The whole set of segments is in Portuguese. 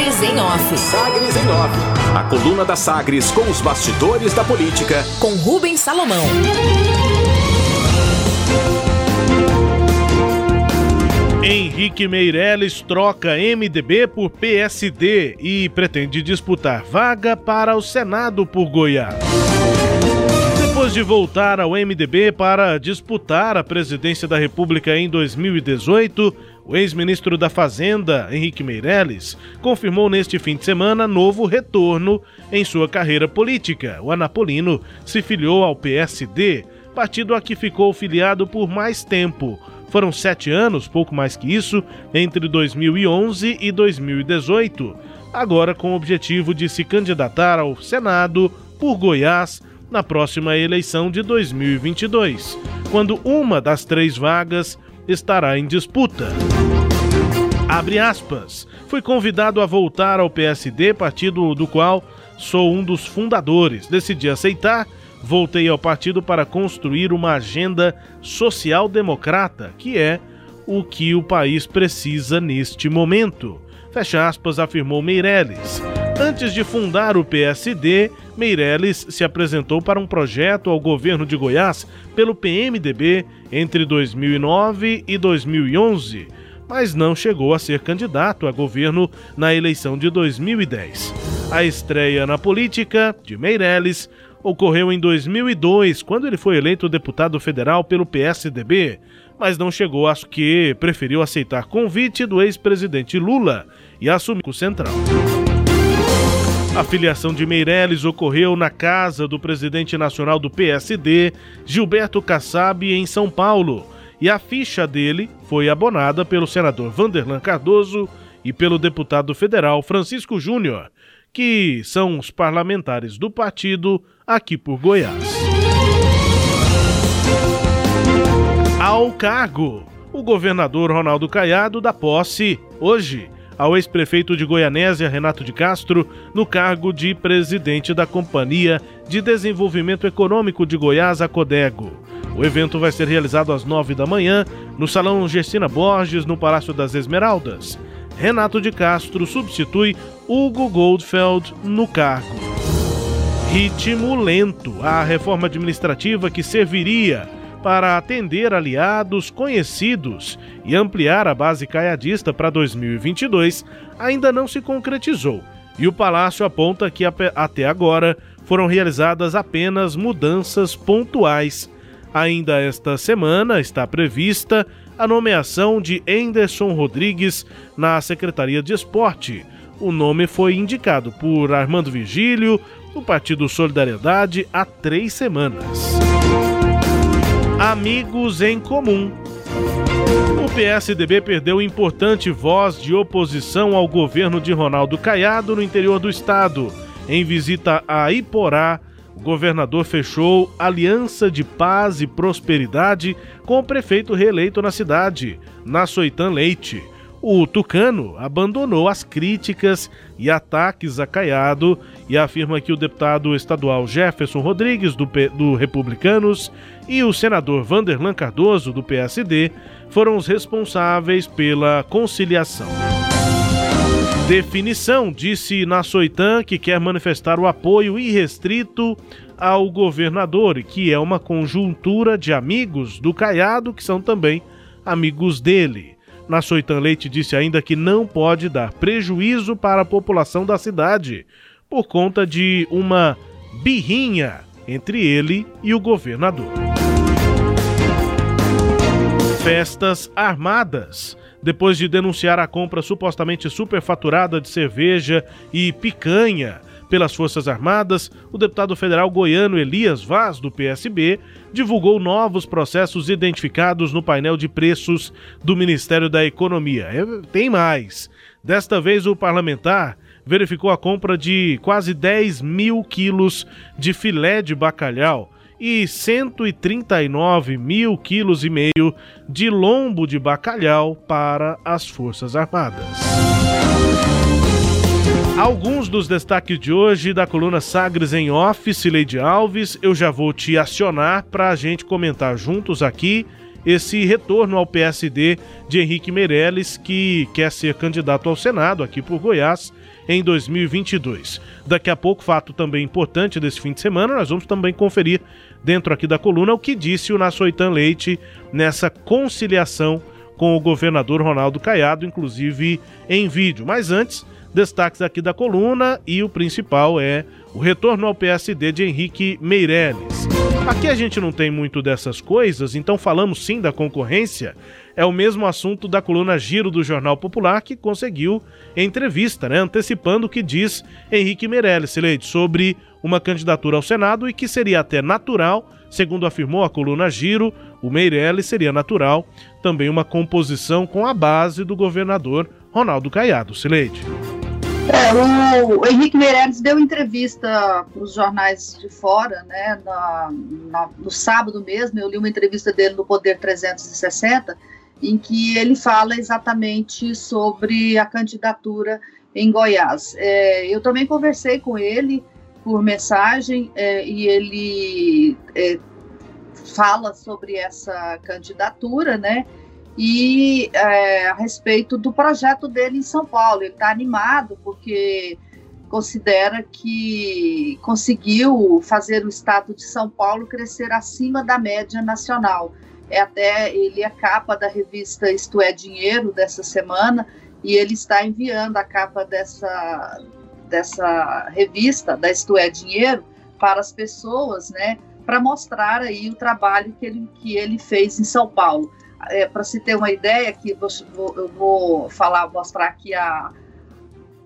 Sagres em Off. Sagres em Off. A coluna da Sagres com os bastidores da política. Com Rubens Salomão. Henrique Meirelles troca MDB por PSD e pretende disputar vaga para o Senado por Goiás. Depois de voltar ao MDB para disputar a presidência da República em 2018, o ex-ministro da Fazenda, Henrique Meirelles, confirmou neste fim de semana novo retorno em sua carreira política. O Anapolino se filiou ao PSD, partido a que ficou filiado por mais tempo. Foram sete anos, pouco mais que isso, entre 2011 e 2018. Agora com o objetivo de se candidatar ao Senado por Goiás na próxima eleição de 2022, quando uma das três vagas estará em disputa. Abre aspas. Fui convidado a voltar ao PSD, partido do qual sou um dos fundadores. Decidi aceitar voltei ao partido para construir uma agenda social-democrata, que é o que o país precisa neste momento. Fecha aspas, afirmou Meirelles. Antes de fundar o PSD, Meirelles se apresentou para um projeto ao governo de Goiás pelo PMDB entre 2009 e 2011, mas não chegou a ser candidato a governo na eleição de 2010. A estreia na política de Meirelles ocorreu em 2002, quando ele foi eleito deputado federal pelo PSDB, mas não chegou a que preferiu aceitar convite do ex-presidente Lula e assumir o central. A filiação de Meirelles ocorreu na casa do presidente nacional do PSD, Gilberto Kassab, em São Paulo, e a ficha dele foi abonada pelo senador Vanderlan Cardoso e pelo deputado federal Francisco Júnior, que são os parlamentares do partido aqui por Goiás. Ao cargo, o governador Ronaldo Caiado dá posse hoje ao ex-prefeito de Goianésia, Renato de Castro, no cargo de presidente da Companhia de Desenvolvimento Econômico de Goiás, a Codego. O evento vai ser realizado às nove da manhã no Salão Gestina Borges, no Palácio das Esmeraldas. Renato de Castro substitui Hugo Goldfeld no cargo. Ritmo lento. A reforma administrativa que serviria para atender aliados conhecidos e ampliar a base caiadista para 2022 ainda não se concretizou. E o Palácio aponta que até agora foram realizadas apenas mudanças pontuais. Ainda esta semana está prevista a nomeação de Anderson Rodrigues na Secretaria de Esporte. O nome foi indicado por Armando Vigílio, do Partido Solidariedade, há três semanas. Amigos em Comum. O PSDB perdeu importante voz de oposição ao governo de Ronaldo Caiado no interior do estado. Em visita a Iporá, o governador fechou aliança de paz e prosperidade com o prefeito reeleito na cidade, Nassoitan Leite. O Tucano abandonou as críticas e ataques a Caiado e afirma que o deputado estadual Jefferson Rodrigues, do, P... do Republicanos, e o senador Vanderlan Cardoso, do PSD, foram os responsáveis pela conciliação. Definição, disse Nassoitan, que quer manifestar o apoio irrestrito ao governador e que é uma conjuntura de amigos do Caiado que são também amigos dele. Nassoitan Leite disse ainda que não pode dar prejuízo para a população da cidade por conta de uma birrinha entre ele e o governador. Festas armadas depois de denunciar a compra supostamente superfaturada de cerveja e picanha pelas Forças Armadas, o deputado federal goiano Elias Vaz, do PSB, divulgou novos processos identificados no painel de preços do Ministério da Economia. É, tem mais. Desta vez, o parlamentar verificou a compra de quase 10 mil quilos de filé de bacalhau e 139 mil quilos e meio de lombo de bacalhau para as Forças Armadas. Alguns dos destaques de hoje da coluna Sagres em Office, Lady Alves, eu já vou te acionar para a gente comentar juntos aqui esse retorno ao PSD de Henrique Meirelles, que quer ser candidato ao Senado aqui por Goiás em 2022. Daqui a pouco, fato também importante desse fim de semana, nós vamos também conferir dentro aqui da coluna o que disse o Nassoitan Leite nessa conciliação com o governador Ronaldo Caiado, inclusive em vídeo. Mas antes, destaques aqui da coluna e o principal é o retorno ao PSD de Henrique Meirelles. Aqui a gente não tem muito dessas coisas, então falamos sim da concorrência. É o mesmo assunto da coluna Giro do Jornal Popular que conseguiu entrevista, né, antecipando o que diz Henrique Meirelles, Leite, sobre uma candidatura ao Senado e que seria até natural, segundo afirmou a coluna Giro, o Meirelles seria natural também uma composição com a base do governador Ronaldo Caiado. Sileide. É, o Henrique Meirelles deu entrevista para os jornais de fora, né, na, na, no sábado mesmo, eu li uma entrevista dele no Poder 360, em que ele fala exatamente sobre a candidatura em Goiás. É, eu também conversei com ele por mensagem é, e ele é, fala sobre essa candidatura, né? E é, a respeito do projeto dele em São Paulo, ele está animado porque considera que conseguiu fazer o estado de São Paulo crescer acima da média nacional. É até ele é capa da revista Isto é Dinheiro dessa semana e ele está enviando a capa dessa dessa revista da Isto é Dinheiro para as pessoas, né, para mostrar aí o trabalho que ele que ele fez em São Paulo. É, para se ter uma ideia, que vou, eu vou falar, mostrar aqui a,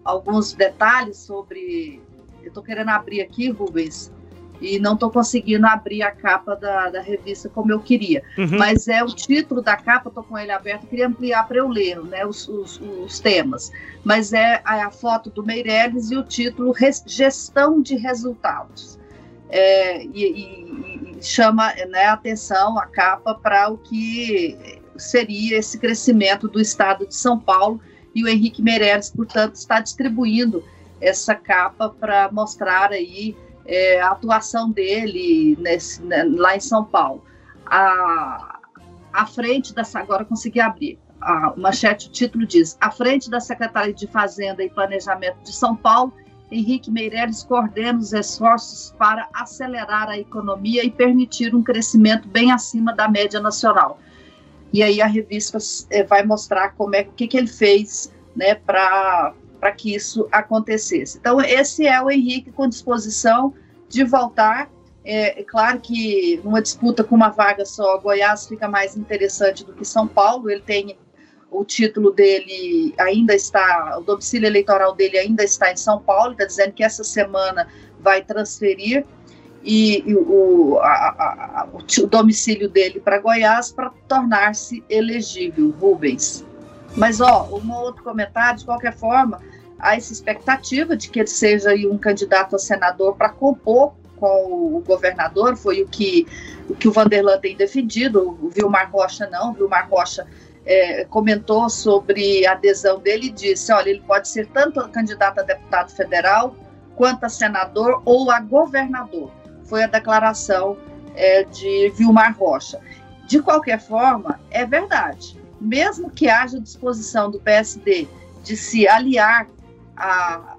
alguns detalhes sobre. Eu estou querendo abrir aqui, Rubens, e não estou conseguindo abrir a capa da, da revista como eu queria. Uhum. Mas é o título da capa, estou com ele aberto, queria ampliar para eu ler né, os, os, os, temas. Mas é a, foto do Meirelles e o título Gestão de Resultados. É, e, e, chama né, atenção a capa para o que seria esse crescimento do estado de São Paulo e o Henrique Meirelles, portanto, está distribuindo essa capa para mostrar aí é, a atuação dele nesse, né, lá em São Paulo. A, a frente dessa, agora consegui abrir, a manchete, o título diz, à frente da Secretaria de Fazenda e Planejamento de São Paulo, Henrique Meirelles coordena os esforços para acelerar a economia e permitir um crescimento bem acima da média nacional. E aí a revista é, vai mostrar como é o que, que ele fez né, para que isso acontecesse. Então, esse é o Henrique com disposição de voltar. É, é, claro que numa disputa com uma vaga só, Goiás fica mais interessante do que São Paulo. Ele tem o título dele ainda está, o domicílio eleitoral dele ainda está em São Paulo. Está dizendo que essa semana vai transferir e, e o, a, a, o, domicílio dele para Goiás para tornar-se elegível, Rubens. Mas, ó, um outro comentário, de qualquer forma, há essa expectativa de que ele seja um candidato a senador para compor com o governador, foi o que o, que o Vanderlan tem defendido, o Vilmar Rocha não, o Vilmar Rocha é, comentou sobre a adesão dele e disse, olha, ele pode ser tanto candidato a deputado federal, quanto a senador ou a governador. Foi a declaração é, de Vilmar Rocha. De qualquer forma, é verdade. Mesmo que haja disposição do PSD de se aliar a,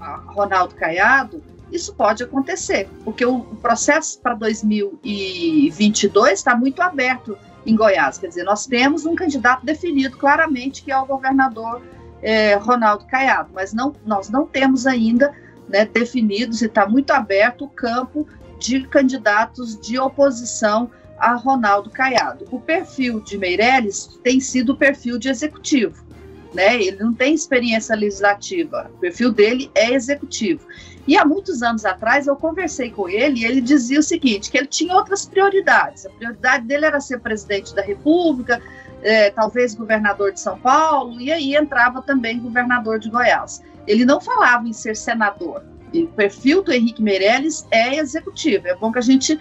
a Ronaldo Caiado, isso pode acontecer, porque o, processo para 2022 está muito aberto em Goiás. Quer dizer, nós temos um candidato definido claramente, que é o governador é, Ronaldo Caiado, mas não, nós não temos ainda né, definidos e está muito aberto o campo de candidatos de oposição a Ronaldo Caiado. O perfil de Meirelles tem sido o perfil de executivo né? Ele não tem experiência legislativa, o perfil dele é executivo. E há muitos anos atrás eu conversei com ele e ele dizia o seguinte, que ele tinha outras prioridades. A prioridade dele era ser presidente da República, é, talvez governador de São Paulo, e aí entrava também governador de Goiás. Ele não falava em ser senador. E o perfil do Henrique Meirelles é executivo. É bom que a gente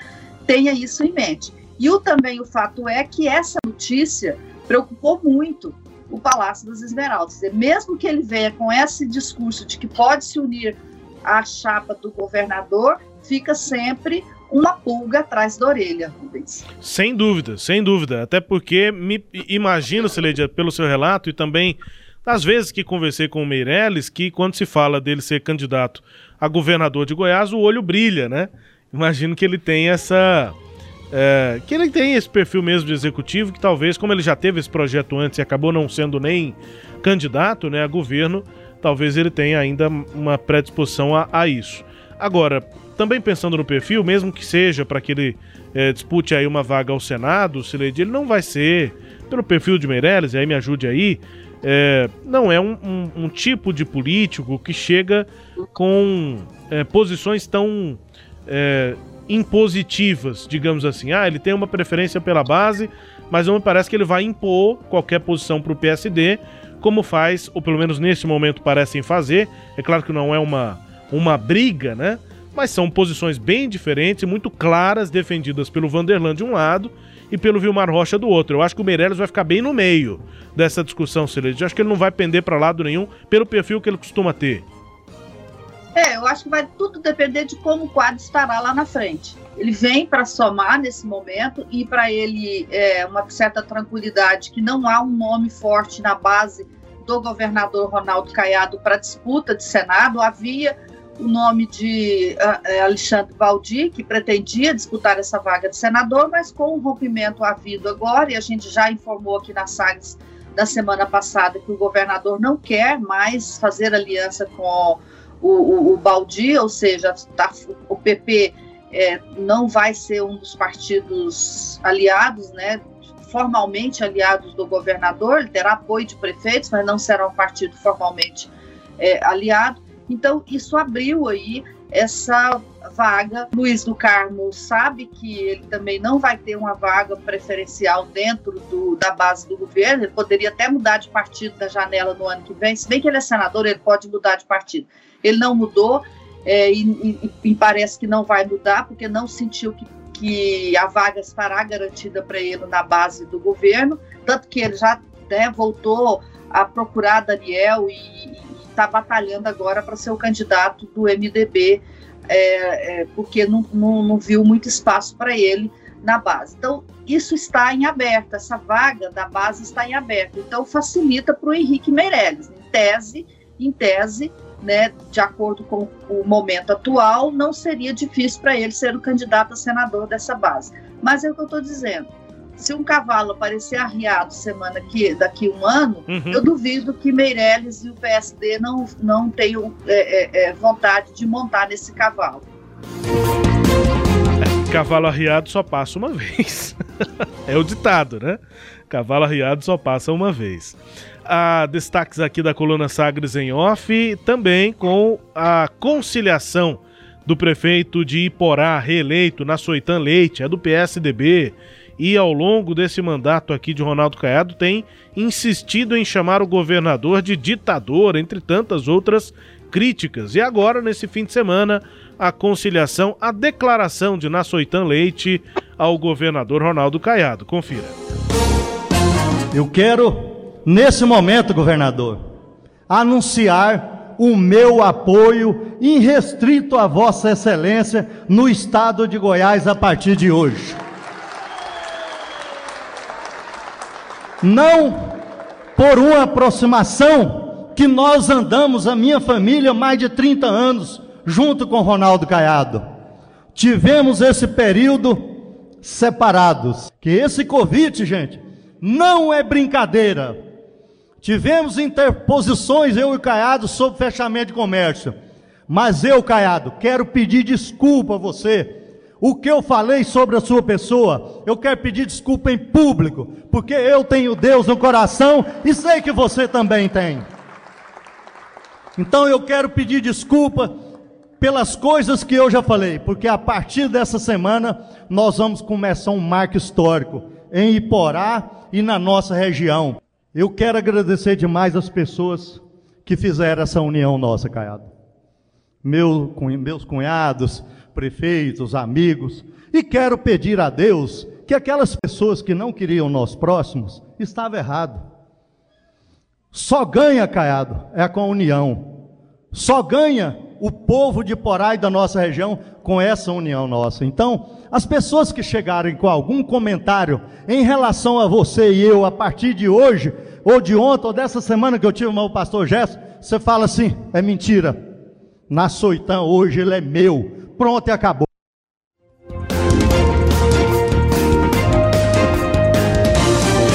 tenha isso em mente. E o, também o fato é que essa notícia preocupou muito o Palácio das Esmeraldas. E mesmo que ele venha com esse discurso de que pode se unir à chapa do governador, fica sempre uma pulga atrás da orelha, Rubens. Sem dúvida, sem dúvida. Até porque me imagino, Celede, pelo seu relato e também das vezes que conversei com o Meirelles, que quando se fala dele ser candidato a governador de Goiás, o olho brilha, né? Imagino que ele tem essa. É, que ele tem esse perfil mesmo de executivo, que talvez, como ele já teve esse projeto antes e acabou não sendo nem candidato né, a governo, talvez ele tenha ainda uma predisposição a, a isso. Agora, também pensando no perfil, mesmo que seja para que ele é, dispute aí uma vaga ao Senado, Sileide, ele não vai ser, pelo perfil de Meirelles, e aí me ajude aí, é, não é um, um, um, tipo de político que chega com é, posições tão é, impositivas, digamos assim. Ah, ele tem uma preferência pela base, mas não me parece que ele vai impor qualquer posição para o PSD, como faz, ou pelo menos nesse momento parecem fazer. É claro que não é uma, uma briga, né? mas são posições bem diferentes muito claras, defendidas pelo Vanderland de um lado e pelo Vilmar Rocha do outro. Eu acho que o Meirelles vai ficar bem no meio dessa discussão, Celeste. Eu acho que ele não vai pender para lado nenhum pelo perfil que ele costuma ter. É, eu acho que vai tudo depender de como o quadro estará lá na frente. Ele vem para somar nesse momento e para ele é, uma certa tranquilidade que não há um nome forte na base do governador Ronaldo Caiado para disputa de Senado. Havia o nome de uh, Alexandre Valdir, que pretendia disputar essa vaga de senador, mas com o rompimento havido agora, e a gente já informou aqui na SAGS da semana passada que o governador não quer mais fazer aliança com o, o, o Baldi, ou seja, tá, o PP é, não vai ser um dos partidos aliados, né, formalmente aliados do governador, ele terá apoio de prefeitos, mas não será um partido formalmente é, aliado. Então, isso abriu aí essa vaga. Luiz do Carmo sabe que ele também não vai ter uma vaga preferencial dentro do, da base do governo, ele poderia até mudar de partido da janela no ano que vem, se bem que ele é senador, ele pode mudar de partido. Ele não mudou é, e, e, e, parece que não vai mudar, porque não sentiu que, que a vaga estará garantida para ele na base do governo, tanto que ele já né, voltou a procurar Daniel e, está batalhando agora para ser o candidato do MDB, é, é, porque não, não, não viu muito espaço para ele na base. Então, isso está em aberto, essa vaga da base está em aberto. Então, facilita para o Henrique Meirelles. Em tese, em tese, né, de acordo com o momento atual, não seria difícil para ele ser o candidato a senador dessa base. Mas é o que eu estou dizendo se um cavalo aparecer arriado semana que daqui um ano, uhum. eu duvido que Meirelles e o PSD não, não tenham é, é, é, vontade de montar nesse cavalo. É, cavalo arriado só passa uma vez. é o ditado, né? Cavalo arriado só passa uma vez. Há destaques aqui da coluna Sagres em off, também com a conciliação do prefeito de Iporá, reeleito, na Soitã Leite, é do PSDB e ao longo desse mandato aqui de Ronaldo Caiado tem insistido em chamar o governador de ditador, entre tantas outras críticas. E agora, nesse fim de semana, a conciliação, a declaração de Nassoitan Leite ao governador Ronaldo Caiado. Confira. Eu quero, nesse momento, governador, anunciar o meu apoio irrestrito a Vossa Excelência no estado de Goiás a partir de hoje. Não por uma aproximação que nós andamos, a minha família, mais de 30 anos, junto com Ronaldo Caiado. Tivemos esse período separados. Que esse Covid, gente, não é brincadeira. Tivemos interposições, eu e Caiado, sobre fechamento de comércio. Mas eu, Caiado, quero pedir desculpa a você o que eu falei sobre a sua pessoa, eu quero pedir desculpa em público, porque eu tenho Deus no coração e sei que você também tem. Então eu quero pedir desculpa pelas coisas que eu já falei, porque a partir dessa semana nós vamos começar um marco histórico em Iporá e na nossa região. Eu quero agradecer demais as pessoas que fizeram essa união nossa, Caiado. Meu, meus cunhados, prefeitos, amigos, e quero pedir a Deus que aquelas pessoas que não queriam nós próximos estavam errado. Só ganha, Caiado, é com a união. Só ganha o povo de Porá e da nossa região com essa união nossa. Então, as pessoas que chegarem com algum comentário em relação a você e eu a partir de hoje, ou de ontem, ou dessa semana que eu tive o pastor Gerson, você fala assim: é mentira. Na Soitã hoje ele é meu. Pronto e acabou.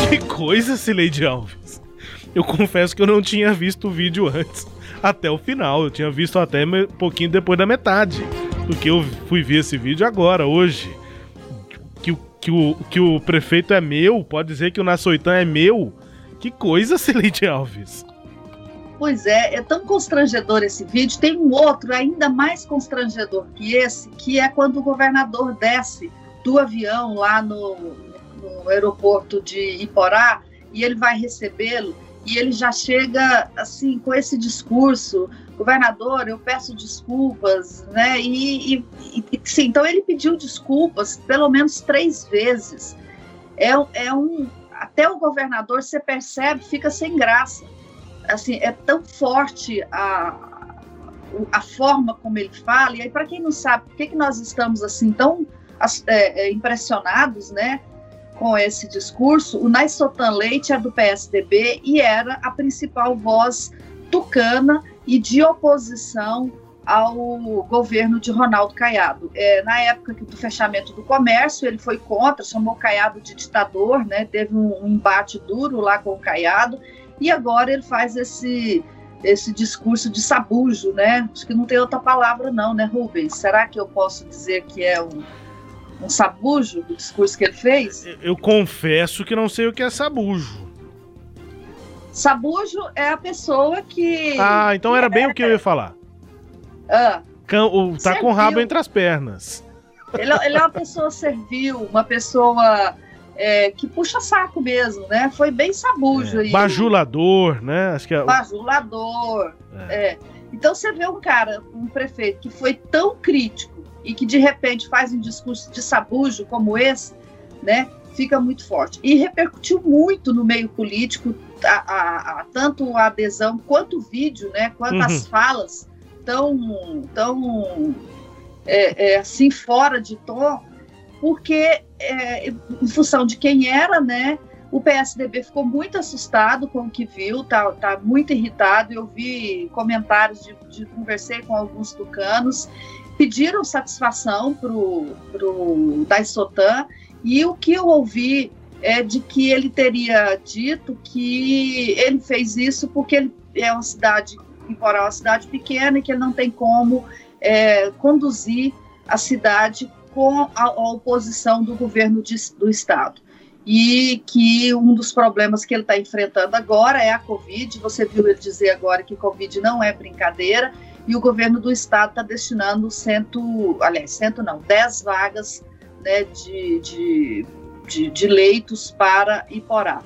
Que coisa, Sileide Alves. Eu confesso que eu não tinha visto o vídeo antes até o final. Eu tinha visto até um pouquinho depois da metade. Porque eu fui ver esse vídeo agora, hoje. Que, que, o, que o prefeito é meu, pode dizer que o Nassoitã é meu. Que coisa, Celeste Alves. Pois é, é tão constrangedor esse vídeo. Tem um outro ainda mais constrangedor que esse, que é quando o governador desce do avião lá no, no aeroporto de Iporá e ele vai recebê-lo e ele já chega assim com esse discurso, governador, eu peço desculpas, né? E, e, e sim, então ele pediu desculpas pelo menos três vezes. É, é um até o governador você percebe fica sem graça. Assim é tão forte a, a forma como ele fala. E aí para quem não sabe, por que, que nós estamos assim tão é, é, impressionados, né? com esse discurso, o Naissotan Leite é do PSDB e era a principal voz tucana e de oposição ao governo de Ronaldo Caiado. É, na época do fechamento do comércio, ele foi contra, chamou Caiado de ditador, né, teve um, um embate duro lá com o Caiado, e agora ele faz esse, esse discurso de sabujo, né? Acho que não tem outra palavra não, né, Rubens? Será que eu posso dizer que é um um sabujo do discurso que ele fez? Eu confesso que não sei o que é sabujo. Sabujo é a pessoa que. Ah, então era bem é... o que eu ia falar. Ah, o, tá servil. com o rabo entre as pernas. Ele, é, ele é uma pessoa servil, uma pessoa é, que puxa saco mesmo, né? Foi bem sabujo é, aí. Bajulador, né? Acho que é... Bajulador. É. é. Então você vê um cara, um prefeito, que foi tão crítico e que de repente faz um discurso de sabujo como esse, né, fica muito forte. E repercutiu muito no meio político, a, a, a, tanto a adesão quanto o vídeo, né, quanto uhum. as falas tão, tão é, é, assim fora de tom, porque é, em função de quem era, né, o PSDB ficou muito assustado com o que viu, tá, tá muito irritado. Eu vi comentários de, de conversei com alguns tucanos pediram satisfação para o Daisotan e o que eu ouvi é de que ele teria dito que ele fez isso porque ele é uma cidade, embora é uma cidade pequena, e que ele não tem como é, conduzir a cidade com a, oposição do governo de, do estado. E que um dos problemas que ele está enfrentando agora é a Covid. Você viu ele dizer agora que Covid não é brincadeira e o governo do estado está destinando cento, aliás, cento não, dez vagas né, de, de, de, de leitos para Iporá.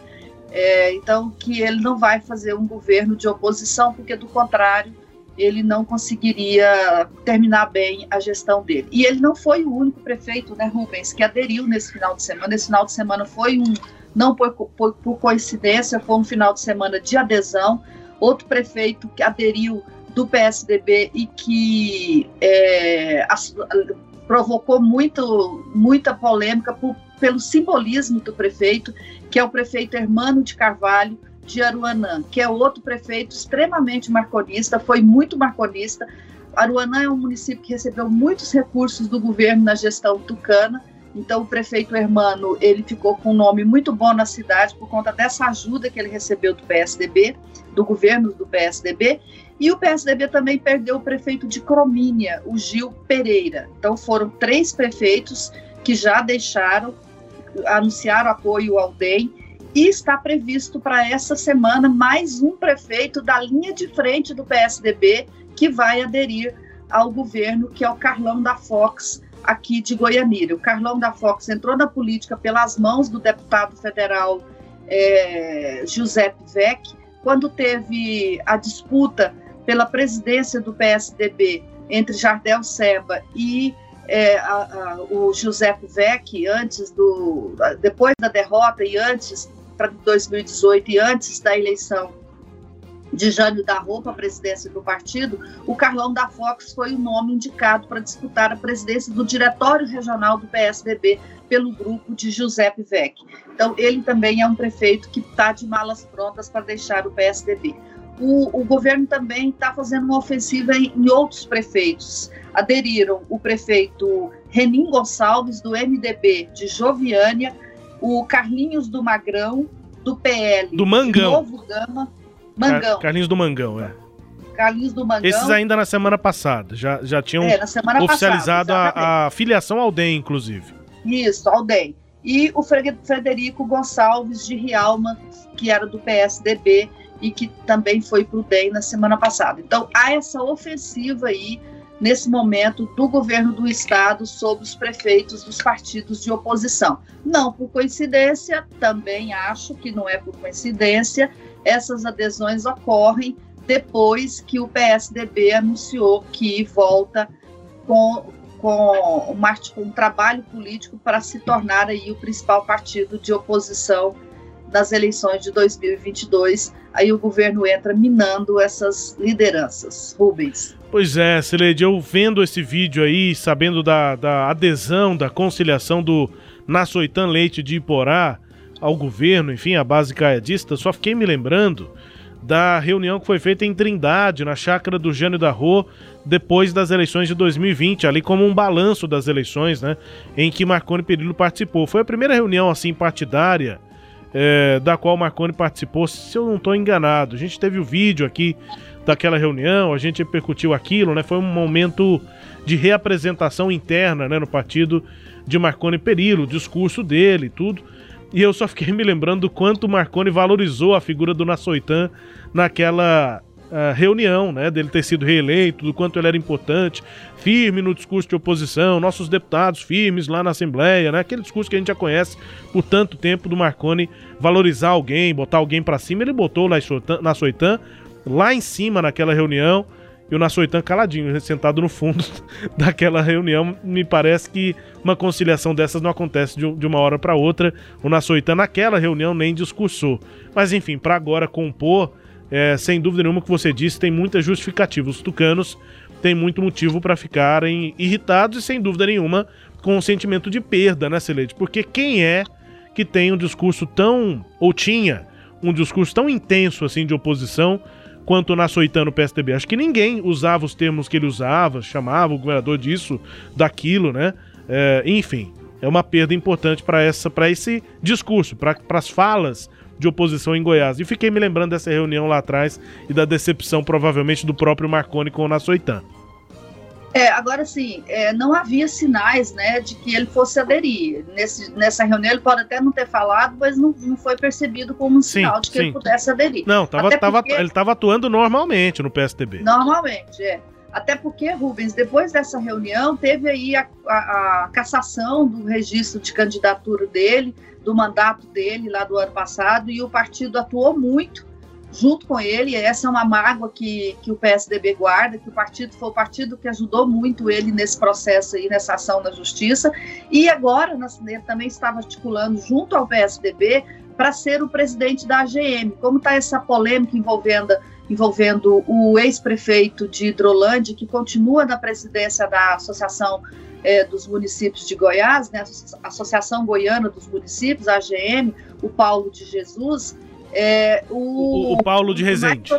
É, então, que ele não vai fazer um governo de oposição, porque do contrário, ele não conseguiria terminar bem a gestão dele. E ele não foi o único prefeito, né, Rubens, que aderiu nesse final de semana. Esse final de semana foi um, não por, por, por coincidência, foi um final de semana de adesão. Outro prefeito que aderiu do PSDB e que é, provocou muito, muita polêmica por, pelo simbolismo do prefeito, que é o prefeito Hermano de Carvalho de Aruanã, que é outro prefeito extremamente marconista, foi muito marconista. Aruanã é um município que recebeu muitos recursos do governo na gestão tucana, então o prefeito Hermano, ele ficou com um nome muito bom na cidade por conta dessa ajuda que ele recebeu do PSDB, do governo do PSDB, e o PSDB também perdeu o prefeito de Cromínia, o Gil Pereira. Então foram três prefeitos que já deixaram, anunciaram apoio ao DEM, e está previsto para essa semana mais um prefeito da linha de frente do PSDB que vai aderir ao governo, que é o Carlão da Fox, aqui de Goianira. O Carlão da Fox entrou na política pelas mãos do deputado federal é, Giuseppe Vec, quando teve a disputa pela presidência do PSDB entre Jardel Seba e é, a, a, o Giuseppe Vec, antes do, depois da derrota e antes para 2018 e antes da eleição de Jânio da Roupa, a presidência do partido, o Carlão da Fox foi o nome indicado para disputar a presidência do Diretório Regional do PSDB pelo grupo de Giuseppe Vec. Então, ele também é um prefeito que está de malas prontas para deixar o PSDB. O, o governo também está fazendo uma ofensiva em, em, outros prefeitos. Aderiram o prefeito Renin Gonçalves, do MDB de Joviânia, o Carlinhos do Magrão, do PL do Mangão. Novo Gama, Mangão. Carlinhos do Mangão, é. Carlinhos do Mangão. Esses ainda na semana passada, já, já tinham é, oficializado passada, a, a, filiação ao DEM, inclusive. Isso, ao DEM. E o Frederico Gonçalves de Rialma, que era do PSDB e que também foi para o DEM na semana passada. Então, há essa ofensiva aí, nesse momento, do governo do Estado sobre os prefeitos dos partidos de oposição. Não por coincidência, também acho que não é por coincidência, essas adesões ocorrem depois que o PSDB anunciou que volta com, com um, um trabalho político para se tornar aí o principal partido de oposição nas eleições de 2022. Aí o governo entra minando essas lideranças. Rubens. Pois é, Celede, eu vendo esse vídeo aí, sabendo da, da adesão, da conciliação do Nassoitan Leite de Iporá ao governo, enfim, a base caiadista, só fiquei me lembrando da reunião que foi feita em Trindade, na chácara do Jânio da Rô, depois das eleições de 2020, ali como um balanço das eleições, né, em que Marconi Perillo participou. Foi a primeira reunião assim partidária é, da qual Marconi participou, se eu não estou enganado. A gente teve o vídeo aqui daquela reunião, a gente repercutiu aquilo, né? Foi um momento de reapresentação interna, né, no partido de Marconi Perillo, o discurso dele, tudo. E eu só fiquei me lembrando do quanto Marconi valorizou a figura do Nassoitan naquela reunião, né, dele ter sido reeleito, do quanto ele era importante, firme no discurso de oposição, nossos deputados firmes lá na Assembleia, né, aquele discurso que a gente já conhece por tanto tempo do Marconi valorizar alguém, botar alguém para cima, ele botou o Nassoitan lá em cima naquela reunião, e o Nassoitan caladinho, sentado no fundo daquela reunião. Me parece que uma conciliação dessas não acontece de, uma hora para outra. O Nassoitan naquela reunião nem discursou. Mas enfim, para agora compor, é, sem dúvida nenhuma que você disse, tem muita justificativa. Os tucanos têm muito motivo para ficarem irritados e sem dúvida nenhuma com um sentimento de perda, né, Celeste? Porque quem é que tem um discurso tão, ou tinha um discurso tão intenso assim de oposição quanto na Soitano PSDB. Acho que ninguém usava os termos que ele usava, chamava o governador disso, daquilo, né? É, enfim, é uma perda importante para esse discurso, para as falas de oposição em Goiás. E fiquei me lembrando dessa reunião lá atrás e da decepção provavelmente do próprio Marconi com o Nassoitan. É, agora sim, é, não havia sinais né, de que ele fosse aderir. Nesse, nessa reunião ele pode até não ter falado, mas não, não foi percebido como um sinal sim, de que sim. ele pudesse aderir. Não, tava, tava, porque... ele estava atuando normalmente no PSDB. Normalmente, é. Até porque, Rubens, depois dessa reunião, teve aí a, a, a cassação do registro de candidatura dele, do mandato dele lá do ano passado, e o partido atuou muito junto com ele. Essa é uma mágoa que, que o PSDB guarda, que o partido foi o partido que ajudou muito ele nesse processo aí, nessa ação na justiça. E agora, ele também estava articulando junto ao PSDB para ser o presidente da AGM. Como está essa polêmica envolvendo, envolvendo o ex-prefeito de Hidrolândia, que continua na presidência da Associação é, dos Municípios de Goiás, né, Associação Goiana dos Municípios, a AGM, o Paulo de Jesus, é, o, o, Paulo de Rezende.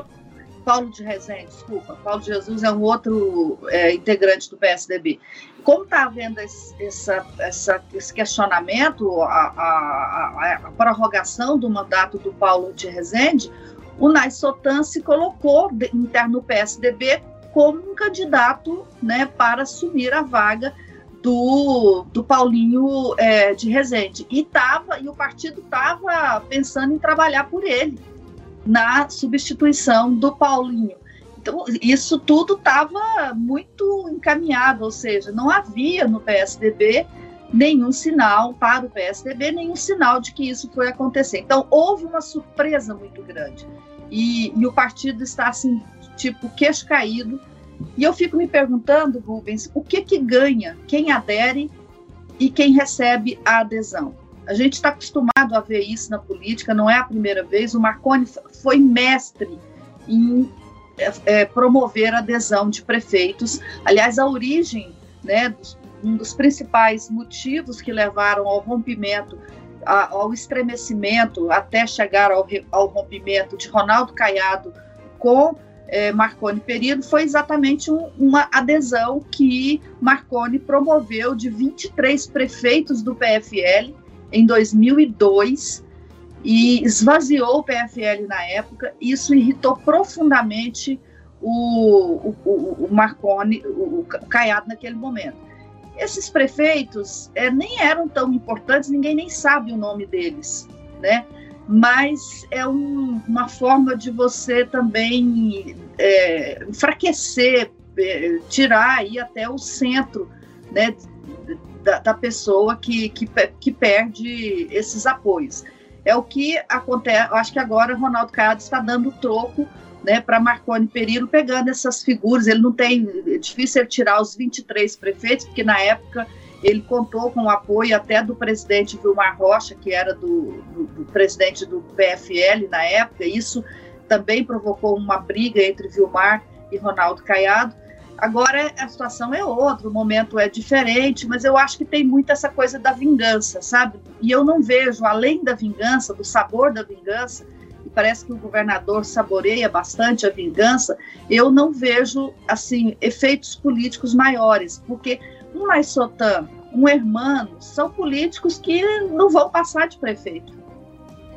Paulo de Rezende, desculpa. Paulo de Jesus é um outro é, integrante do PSDB. Como está havendo esse, essa, essa, esse questionamento, a, a, a, prorrogação do mandato do Paulo de Rezende, o Nais Sotan se colocou interno no PSDB como um candidato né, para assumir a vaga do, do Paulinho é, de Rezende. E, tava, e o partido estava pensando em trabalhar por ele na substituição do Paulinho. Então, isso tudo estava muito encaminhado, ou seja, não havia no PSDB nenhum sinal para o PSDB, nenhum sinal de que isso foi acontecer. Então, houve uma surpresa muito grande. E, e o partido está assim, tipo, queixo caído, e eu fico me perguntando, Rubens, o que que ganha quem adere e quem recebe a adesão? A gente está acostumado a ver isso na política, não é a primeira vez. O Marconi foi mestre em é, é, promover a adesão de prefeitos. Aliás, a origem, né, um dos principais motivos que levaram ao rompimento, ao estremecimento, até chegar ao, ao rompimento de Ronaldo Caiado com é, Marconi Perillo foi exatamente um, uma adesão que Marconi promoveu de 23 prefeitos do PFL em 2002 e esvaziou o PFL na época. Isso irritou profundamente o, o, o Marconi, o, o Caiado naquele momento. Esses prefeitos é, nem eram tão importantes, ninguém nem sabe o nome deles, né? Mas é um, uma forma de você também é, enfraquecer, é, tirar aí até o centro, né? Da, da pessoa que, que, que perde esses apoios. É o que acontece, acho que agora Ronaldo Caiado está dando troco né, para Marconi Perillo, pegando essas figuras. Ele não tem. É difícil tirar os 23 prefeitos, porque na época ele contou com o apoio até do presidente Vilmar Rocha, que era do, do, do presidente do PFL na época. Isso também provocou uma briga entre Vilmar e Ronaldo Caiado. Agora a situação é outra, o momento é diferente, mas eu acho que tem muito essa coisa da vingança, sabe? E eu não vejo, além da vingança, do sabor da vingança, e parece que o governador saboreia bastante a vingança, eu não vejo, assim, efeitos políticos maiores, porque um Maisotan, um Hermano, são políticos que não vão passar de prefeito.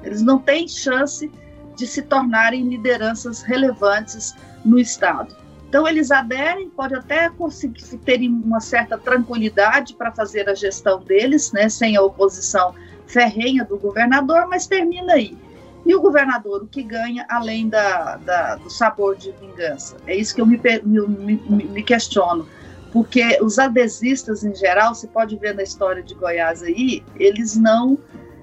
Eles não têm chance de se tornarem lideranças relevantes no Estado. Então, eles aderem, pode até conseguir terem uma certa tranquilidade para fazer a gestão deles, né, sem a oposição ferrenha do governador, mas termina aí. E o governador, o que ganha além da, da do sabor de vingança? É isso que eu me, me, me, questiono. Porque os adesistas, em geral, você pode ver na história de Goiás aí, eles não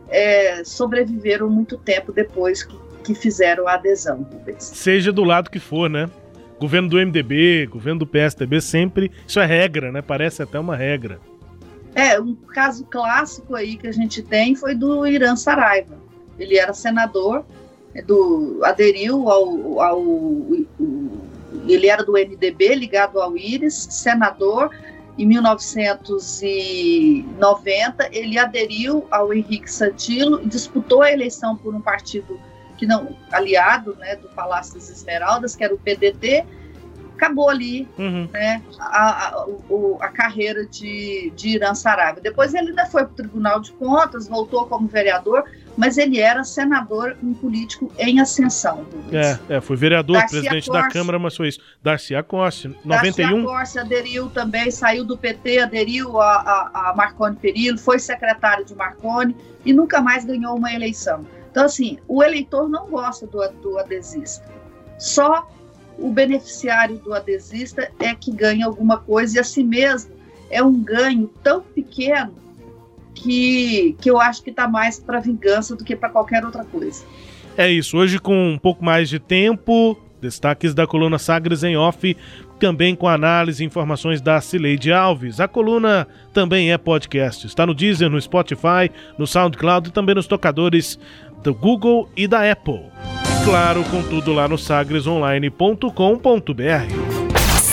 é, sobreviveram muito tempo depois que, que fizeram a adesão. Seja do lado que for, né? Governo do MDB, governo do PSDB, sempre. Isso é regra, né? Parece até uma regra. É, um caso clássico aí que a gente tem foi do Irã Saraiva. Ele era senador, é, do, aderiu ao, ao, ao ele era do MDB, ligado ao Íris, senador. Em 1990, ele aderiu ao Henrique Santilo e disputou a eleição por um partido que não aliado né, do Palácio das Esmeraldas, que era o PDT, acabou ali uhum. né, a, a, o, a, carreira de, de Irã Saraiva. Depois ele ainda foi para o Tribunal de Contas, voltou como vereador, mas ele era senador, um político em ascensão. É, é, foi vereador, presidente da Câmara, mas foi isso. Darcy Acosta, 91. Darcy Acosta aderiu também, saiu do PT, aderiu a, a, a Marconi Perillo, foi secretário de Marconi e nunca mais ganhou uma eleição. Então, assim, o eleitor não gosta do, do adesista. Só o beneficiário do adesista é que ganha alguma coisa e assim mesmo é um ganho tão pequeno que, que eu acho que está mais para vingança do que para qualquer outra coisa. É isso. Hoje, com um pouco mais de tempo, destaques da coluna Sagres em Off, também com análise e informações da Cileide Alves. A coluna também é podcast. Está no Deezer, no Spotify, no SoundCloud e também nos tocadores do Google e da Apple. Claro, com tudo lá no sagresonline.com.br.